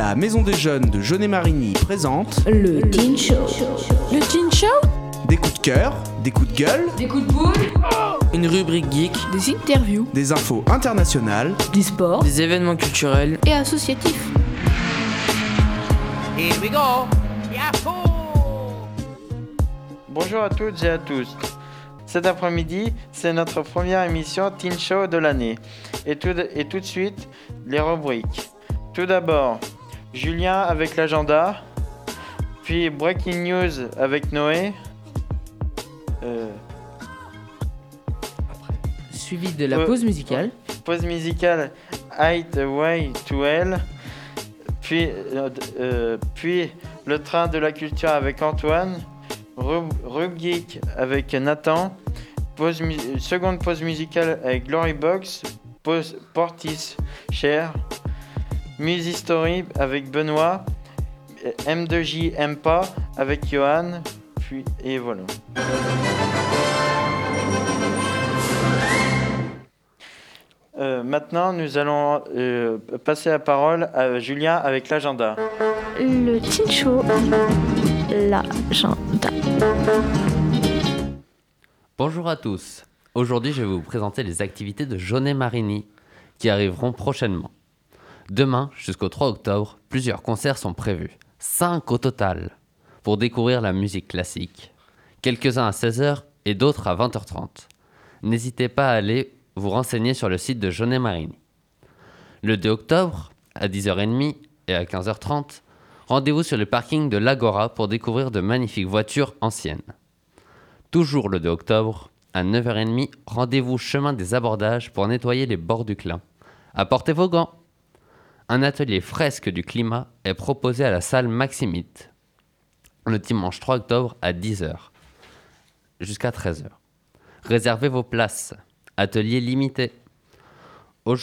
La Maison des Jeunes de Jeunet-Marigny présente Le Teen Show. Le Teen Show? Des coups de cœur, des coups de gueule, Des coups de boule? Une rubrique geek, Des interviews des infos internationales, Du sport des événements culturels. et associatif. Bonjour à toutes et à tous. Cet après-midi, c'est notre première émission Teen Show de l'année. Et tout, de, et tout de suite, les rubriques. Tout d'abord, Julien avec l'agenda, puis Breaking News avec Noé. Euh, Suivi de la Euh, pause musicale. pause musicale Highway to Hell, puis, euh, puis le train de la culture avec Antoine, Rub, Rub Geek avec Nathan, pause seconde pause musicale avec Glory Box, pause Portis Cher, Music Story avec Benoît, euh, M2J M pas avec Johan, puis et voilà. Euh, maintenant, nous allons euh, passer la parole à Julien avec l'agenda. Le Teen Show. L'agenda. Bonjour à tous. Aujourd'hui, je vais vous présenter les activités de Jaunet Marigny qui arriveront prochainement. Demain, jusqu'au 3 octobre, plusieurs concerts sont prévus. 5 au total, pour découvrir la musique classique. Quelques-uns à 16h et d'autres à 20h30. N'hésitez pas à aller vous renseigner sur le site de Jaunet Marigny. Le 2 octobre, à 10h30 et à 15h30, rendez-vous sur le parking de l'Agora pour découvrir de magnifiques voitures anciennes. Toujours le 2 octobre, à 9h30, rendez-vous chemin des abordages pour nettoyer les bords du Clin. Apportez vos gants. Un atelier fresque du climat est proposé à la salle Maximite le dimanche 3 octobre à 10h jusqu'à 13h. Réservez vos places. Atelier limité. Au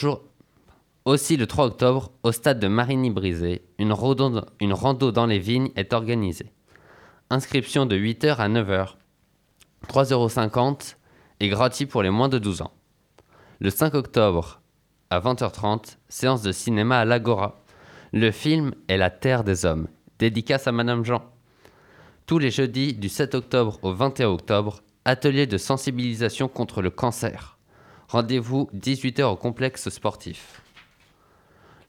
Aussi le 3 octobre, au stade de Marigny-Brisé, une rando dans les vignes est organisée. Inscription de 8h à 9h. 3,50€ et gratuit pour les moins de 12 ans. Le 5 octobre à 20h30, séance de cinéma à l'Agora. Le film est La Terre des Hommes, dédicace à Madame Jean. Tous les jeudis du 7 octobre au 21 octobre, atelier de sensibilisation contre le cancer. Rendez-vous 18h au complexe sportif.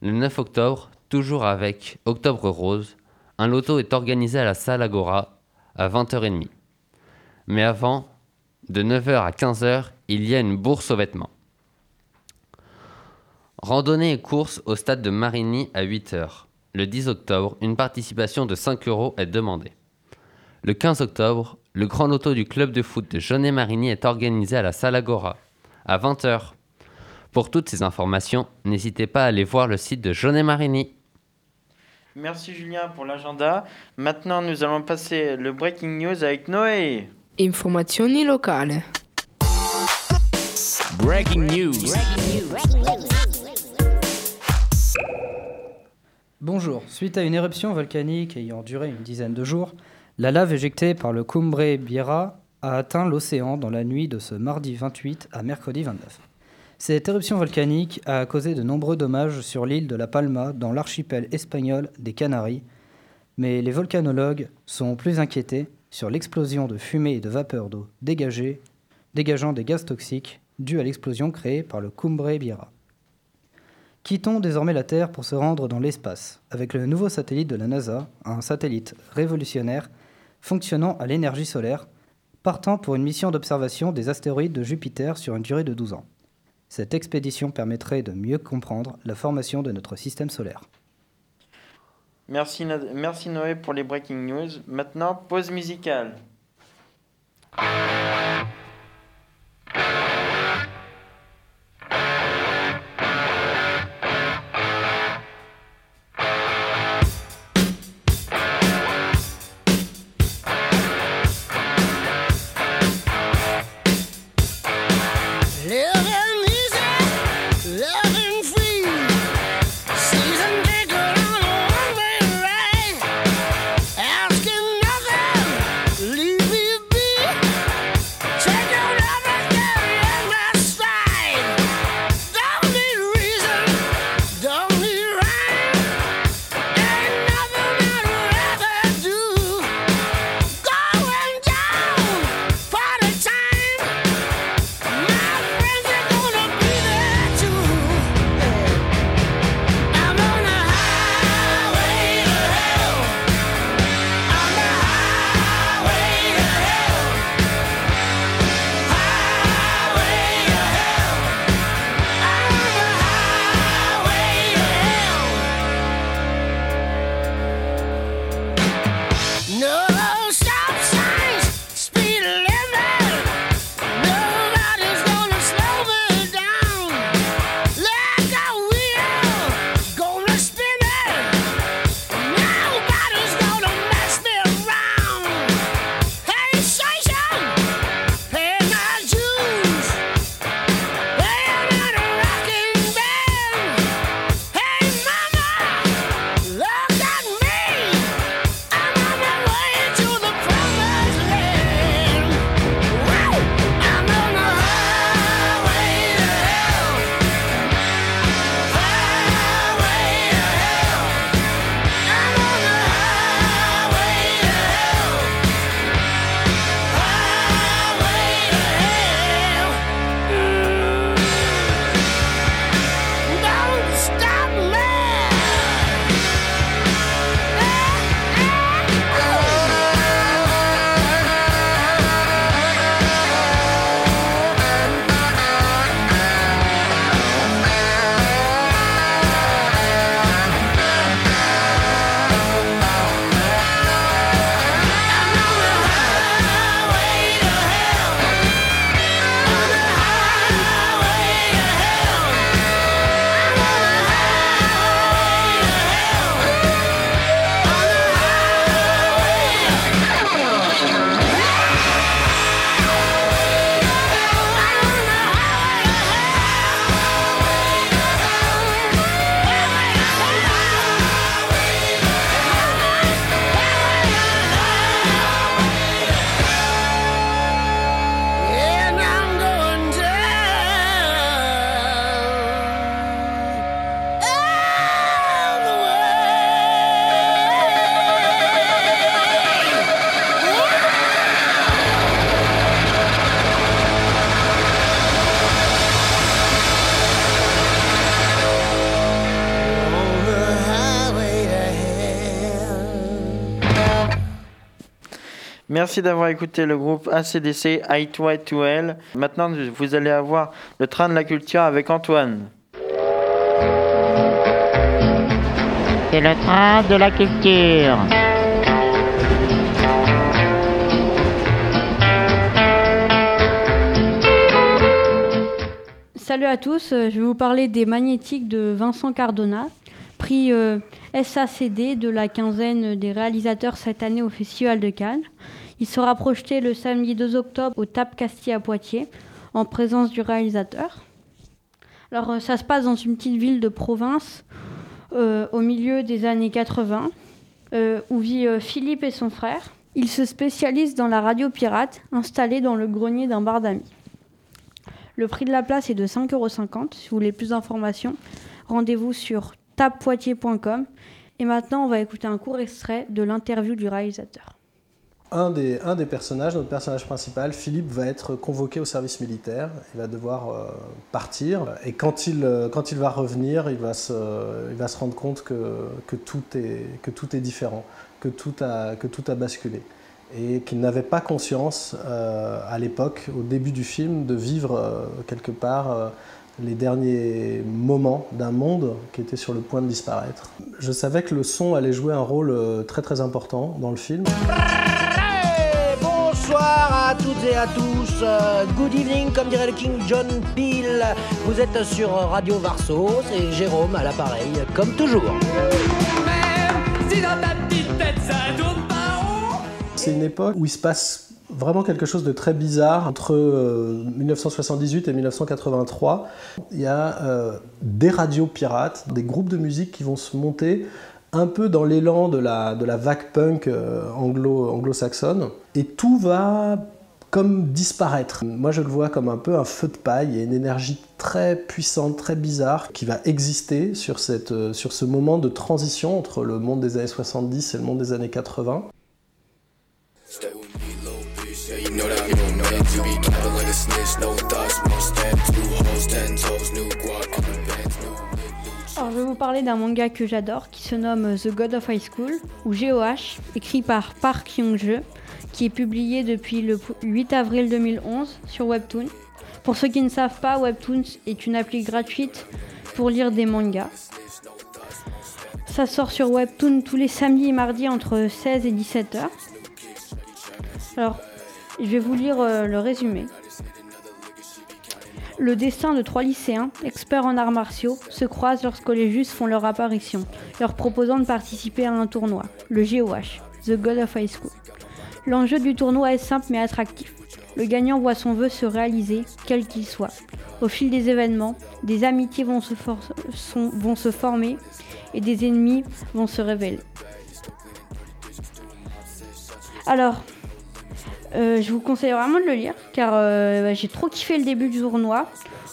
Le 9 octobre, toujours avec Octobre Rose, un loto est organisé à la salle Agora à 20h30. Mais avant, de 9h à 15h, il y a une bourse aux vêtements. Randonnée et course au stade de Marigny à 8h. Le 10 octobre, une participation de 5 euros est demandée. Le 15 octobre, le grand loto du club de foot de Jaunet-Marigny est organisé à la salle Agora à 20h. Pour toutes ces informations, n'hésitez pas à aller voir le site de Jaunet-Marigny. Merci Julien pour l'agenda. Maintenant, nous allons passer le breaking news avec Noé. Informazioni locali Breaking News. Bonjour. Suite à une éruption volcanique ayant duré une dizaine de jours, la lave éjectée par le Cumbre Biera a atteint l'océan dans la nuit de ce mardi 28 à mercredi 29. Cette éruption volcanique a causé de nombreux dommages sur l'île de La Palma dans l'archipel espagnol des Canaries, mais les volcanologues sont plus inquiétés sur l'explosion de fumée et de vapeur d'eau dégagées, dégageant des gaz toxiques dus à l'explosion créée par le Cumbre Biera. Quittons désormais la Terre pour se rendre dans l'espace, avec le nouveau satellite de la NASA, un satellite révolutionnaire fonctionnant à l'énergie solaire, partant pour une mission d'observation des astéroïdes de Jupiter sur une durée de 12 ans. Cette expédition permettrait de mieux comprendre la formation de notre système solaire. Merci, Noé pour les breaking news. Maintenant, pause musicale. Merci d'avoir écouté le groupe ACDC I2I2L. Maintenant, vous allez avoir le train de la culture avec Antoine. C'est le train de la culture. Salut à tous, euh, je vais vous parler des magnétiques de Vincent Cardona, prix euh, SACD de la quinzaine des réalisateurs cette année au Festival de Cannes. Il sera projeté le samedi 2 octobre au TAP Castille à Poitiers, en présence du réalisateur. Alors euh, ça se passe dans une petite ville de province, euh, au milieu des années 80, euh, où vit Philippe et son frère. Il se spécialise dans la radio pirate, installée dans le grenier d'un bar d'amis. Le prix de la place est de 5,50 euros. Si vous voulez plus d'informations, rendez-vous sur tappoitiers.com. Et maintenant, on va écouter un court extrait de l'interview du réalisateur. Un des, personnages, notre personnage principal, Philippe, va être convoqué au service militaire. Il va devoir euh, partir. Et quand il, euh, quand il va revenir, il va se, rendre compte que, tout est, différent, que tout a, basculé. Et qu'il n'avait pas conscience, euh, à l'époque, au début du film, de vivre quelque part les derniers moments d'un monde qui était sur le point de disparaître. Je savais que le son allait jouer un rôle très très important dans le film. Bonsoir à toutes et à tous. Euh, good evening, comme dirait le King John Peel. Vous êtes sur Radio Varso, c'est Jérôme à l'appareil, comme toujours. C'est une époque où il se passe vraiment quelque chose de très bizarre entre euh, 1978 et 1983. Il y a euh, des radios pirates, des groupes de musique qui vont se monter un peu dans l'élan de la, de la vague punk euh, anglo, anglo-saxonne. Et tout va comme disparaître. Moi je le vois comme un peu un feu de paille, a une énergie très puissante, très bizarre qui va exister sur, euh, sur ce moment de transition entre le monde des années 70 et le monde des années 80. Alors, je vais vous parler d'un manga que j'adore qui se nomme The God of High School ou GOH, écrit par Park Hyung-je, qui est publié depuis le 8 avril 2011 sur Webtoon. Pour ceux qui ne savent pas, Webtoon est une appli gratuite pour lire des mangas. Ça sort sur Webtoon tous les samedis et mardis entre 16 et 17 heures. Alors, je vais vous lire euh, le résumé. Le destin de trois lycéens, experts en arts martiaux, se croise lorsque les Justes font leur apparition, leur proposant de participer à un tournoi, le GOH, The God of High School. L'enjeu du tournoi est simple mais attractif. Le gagnant voit son vœu se réaliser, quel qu'il soit. Au fil des événements, des amitiés vont se, vont se former et des ennemis vont se révéler. Alors, euh, je vous conseille vraiment de le lire car euh, bah, j'ai trop kiffé le début du tournoi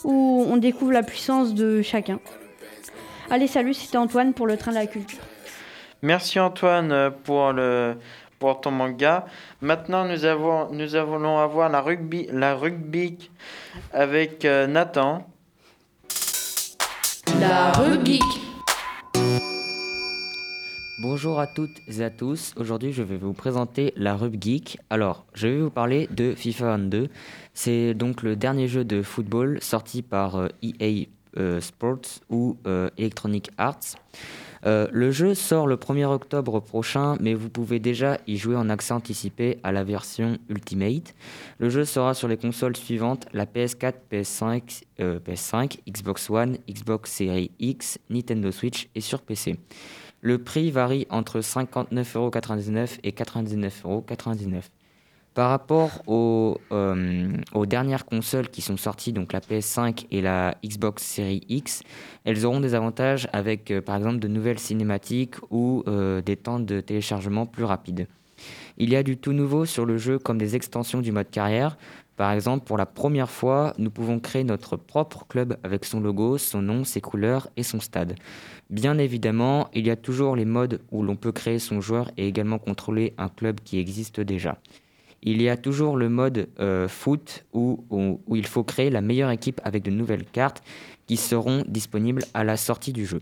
où on découvre la puissance de chacun. Allez, salut, c'était Antoine pour le train de la culture. Merci Antoine euh, pour, le, pour ton manga. Maintenant, nous, avons, nous allons avoir la rugby, la rugby avec euh, Nathan. La rubrique. Bonjour à toutes et à tous. Aujourd'hui, je vais vous présenter la Rub Geek. Alors, je vais vous parler de FIFA 22. C'est donc le dernier jeu de football sorti par euh, EA euh, Sports ou euh, Electronic Arts. Le jeu sort le 1er octobre prochain, mais vous pouvez déjà y jouer en accès anticipé à la version Ultimate. Le jeu sera sur les consoles suivantes la PS4, PS5, euh, PS5, Xbox One, Xbox Series X, Nintendo Switch et sur PC. Le prix varie entre 59,99€ et 99,99€. Par rapport aux, euh, aux dernières consoles qui sont sorties, donc la PS5 et la Xbox Series X, elles auront des avantages avec euh, par exemple de nouvelles cinématiques ou euh, des temps de téléchargement plus rapides. Il y a du tout nouveau sur le jeu comme des extensions du mode carrière. Par exemple, pour la première fois, nous pouvons créer notre propre club avec son logo, son nom, ses couleurs et son stade. Bien évidemment, il y a toujours les modes où l'on peut créer son joueur et également contrôler un club qui existe déjà. Il y a toujours le mode euh, foot où, il faut créer la meilleure équipe avec de nouvelles cartes qui seront disponibles à la sortie du jeu.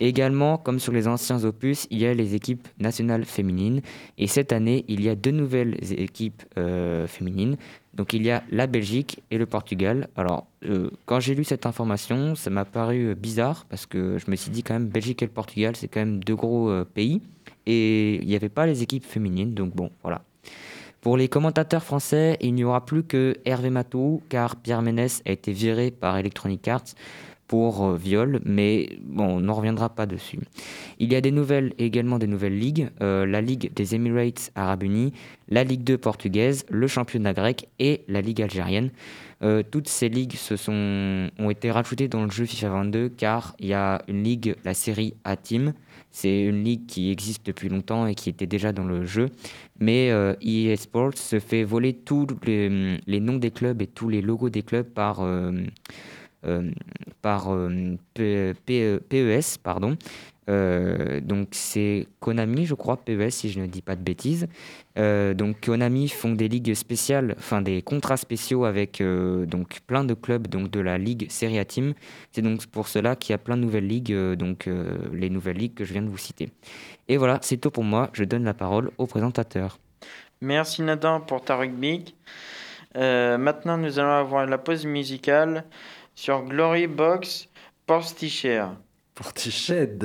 Également, comme sur les anciens opus, il y a les équipes nationales féminines. Et cette année, il y a deux nouvelles équipes euh, féminines. Donc il y a la Belgique et le Portugal. Alors, euh, quand j'ai lu cette information, ça m'a paru euh, bizarre parce que je me suis dit quand même, Belgique et le Portugal, c'est quand même deux gros pays. Et il n'y avait pas les équipes féminines. Donc bon, voilà. Pour les commentateurs français, il n'y aura plus que Hervé Matou, car Pierre Ménès a été viré par Electronic Arts pour euh, viol, mais bon, on n'en reviendra pas dessus. Il y a des nouvelles, également des nouvelles ligues, euh, la Ligue des Emirates Arabes Unis, la Ligue 2 portugaise, le championnat grec et la Ligue algérienne. Euh, toutes ces ligues se sont, ont été rajoutées dans le jeu FIFA 22 car il y a une ligue, la série A-Team. C'est une ligue qui existe depuis longtemps et qui était déjà dans le jeu. Mais euh, EA Sports se fait voler tous les, noms des clubs et tous les logos des clubs par, par euh, P- P- PES. Pardon. Euh, donc c'est Konami, je crois, PES si je ne dis pas de bêtises. Euh, donc Konami font des ligues spéciales, enfin des contrats spéciaux avec euh, donc plein de clubs donc de la ligue Serie A Team. C'est donc pour cela qu'il y a plein de nouvelles ligues, euh, donc euh, les nouvelles ligues que je viens de vous citer. Et voilà, c'est tout pour moi. Je donne la parole au présentateur. Merci Nathan pour ta rugby. Euh, maintenant, nous allons avoir la pause musicale sur Glory Box Portichere. Portiched.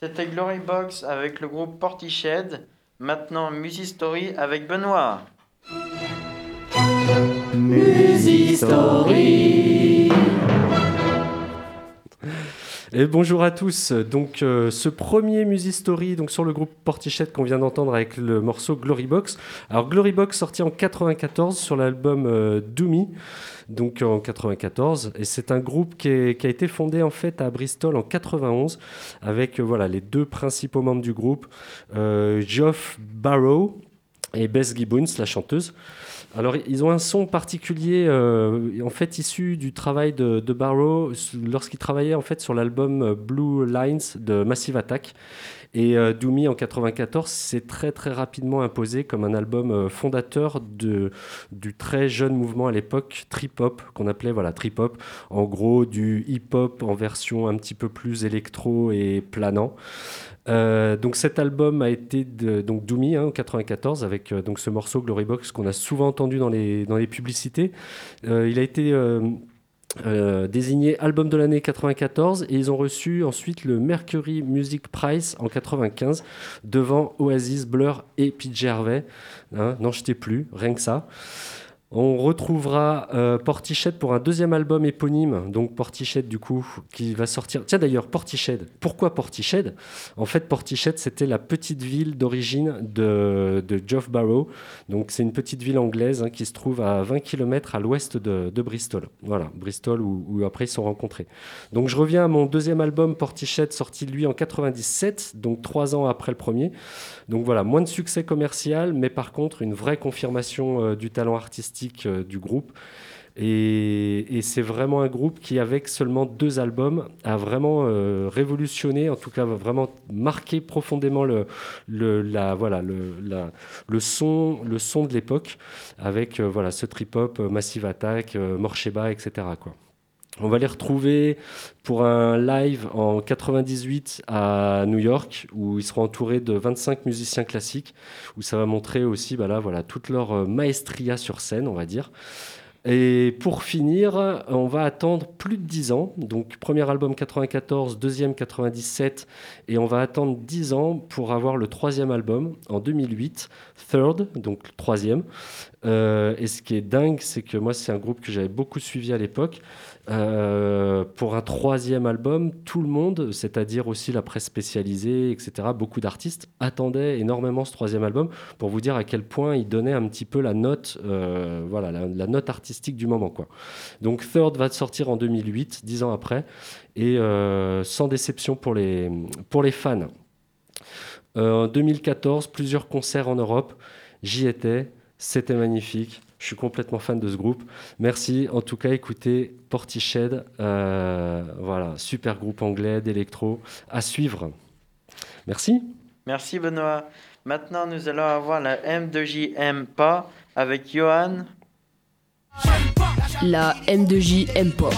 C'était Glory Box avec le groupe Portiched. Maintenant, Musistory avec Benoît. Bonjour à tous. Donc euh, ce premier Musistory donc sur le groupe Portichet qu'on vient d'entendre avec le morceau Glory Box. Alors Glory Box sorti en 94 sur l'album euh, Doomy donc en 94 et c'est un groupe qui a été fondé en fait à Bristol en 91 avec euh, voilà les deux principaux membres du groupe euh, Geoff Barrow et Bess Gibbons la chanteuse. Alors, ils ont un son particulier, euh, en fait, issu du travail de, Barrow lorsqu'il travaillait en fait sur l'album Blue Lines de Massive Attack. Et euh, Doomy en 94 s'est très très rapidement imposé comme un album euh, fondateur du très jeune mouvement à l'époque trip hop qu'on appelait voilà trip hop, en gros du hip hop en version un petit peu plus électro et planant. Euh, donc cet album a été donc Doomy hein, en 94 avec euh, donc ce morceau Glory Box qu'on a souvent entendu dans les, dans les publicités. Euh, il a été désigné album de l'année 94 et ils ont reçu ensuite le Mercury Music Prize en 95 devant Oasis, Blur et PJ Harvey. Hein, N'en jetez plus, rien que ça. On retrouvera euh, Portiched pour un deuxième album éponyme, donc Portiched du coup, qui va sortir. Tiens d'ailleurs, Portiched. Pourquoi Portiched En fait, Portiched, c'était la petite ville d'origine de, de Geoff Barrow. Donc c'est une petite ville anglaise hein, qui se trouve à 20 km à l'ouest de, Bristol. Voilà, Bristol où, après ils sont rencontrés. Donc je reviens à mon deuxième album Portiched, sorti lui en 97, donc trois ans après le premier. Donc voilà, moins de succès commercial, mais par contre une vraie confirmation euh, du talent artistique euh, du groupe. Et, c'est vraiment un groupe qui, avec seulement deux albums, a vraiment euh, révolutionné, en tout cas vraiment marqué profondément le, la, voilà, le, le, son, le son de l'époque, avec euh, voilà, ce trip-hop, Massive Attack, euh, Morsheba, etc. Quoi. On va les retrouver pour un live en 98 à New York, où ils seront entourés de 25 musiciens classiques, où ça va montrer aussi bah là, voilà, toute leur euh, maestria sur scène, on va dire. Et pour finir, on va attendre plus de 10 ans. Donc, premier album 94, deuxième 97, et on va attendre 10 ans pour avoir le troisième album en 2008, Third, donc troisième. Euh, et ce qui est dingue, c'est que moi, c'est un groupe que j'avais beaucoup suivi à l'époque. Euh, pour un troisième album, tout le monde, c'est-à-dire aussi la presse spécialisée, etc., beaucoup d'artistes attendaient énormément ce troisième album pour vous dire à quel point il donnait un petit peu la note, euh, voilà, la, note artistique du moment. Donc Third va sortir en 2008, dix ans après, et euh, sans déception pour les pour les fans. En 2014, plusieurs concerts en Europe. J'y étais, c'était magnifique. Je suis complètement fan de ce groupe. Merci. En tout cas, écoutez Portiched. euh, voilà, super groupe anglais d'électro à suivre. Merci. Merci Benoît. Maintenant, nous allons avoir la M2J aime pas avec Johan. La M2J aime pas.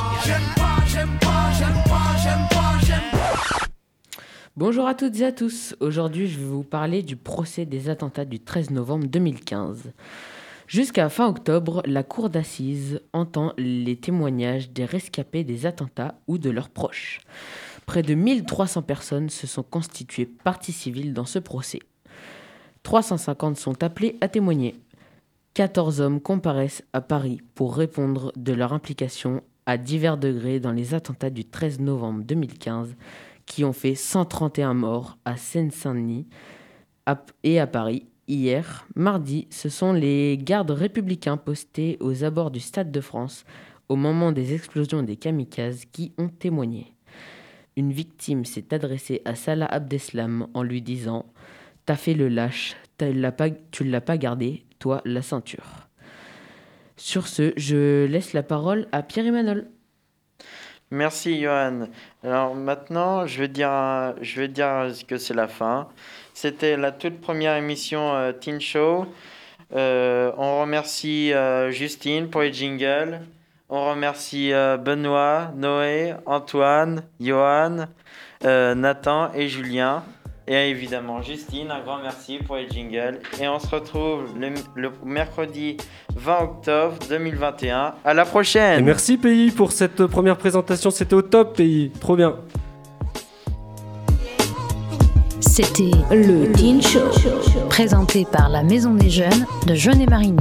Bonjour à toutes et à tous. Aujourd'hui, je vais vous parler du procès des attentats du 13 novembre 2015. Jusqu'à fin octobre, la cour d'assises entend les témoignages des rescapés des attentats ou de leurs proches. Près de 1300 personnes se sont constituées partie civile dans ce procès. 350 sont appelés à témoigner. 14 hommes comparaissent à Paris pour répondre de leur implication à divers degrés dans les attentats du 13 novembre 2015 qui ont fait 131 morts à Seine-Saint-Denis et à Paris. Hier, mardi, ce sont les gardes républicains postés aux abords du Stade de France au moment des explosions des kamikazes qui ont témoigné. Une victime s'est adressée à Salah Abdeslam en lui disant T'as fait le lâche, l'as pas- tu ne l'as pas gardé, toi, la ceinture. Sur ce, je laisse la parole à Pierre-Emmanuel. Merci Johan. Alors maintenant, je vais dire, je vais dire que c'est la fin. C'était la toute première émission euh, Teen Show. Euh, on remercie euh, Justine pour les jingles. On remercie Benoît, Noé, Antoine, Johan, Nathan et Julien. Et évidemment Justine, un grand merci pour les jingles. Et on se retrouve le, le mercredi 20 octobre 2021. À la prochaine Et merci pays pour cette première présentation. C'était au top pays. Trop bien. C'était le Teen Show, présenté par la Maison des Jeunes de Jeunet-Marigny.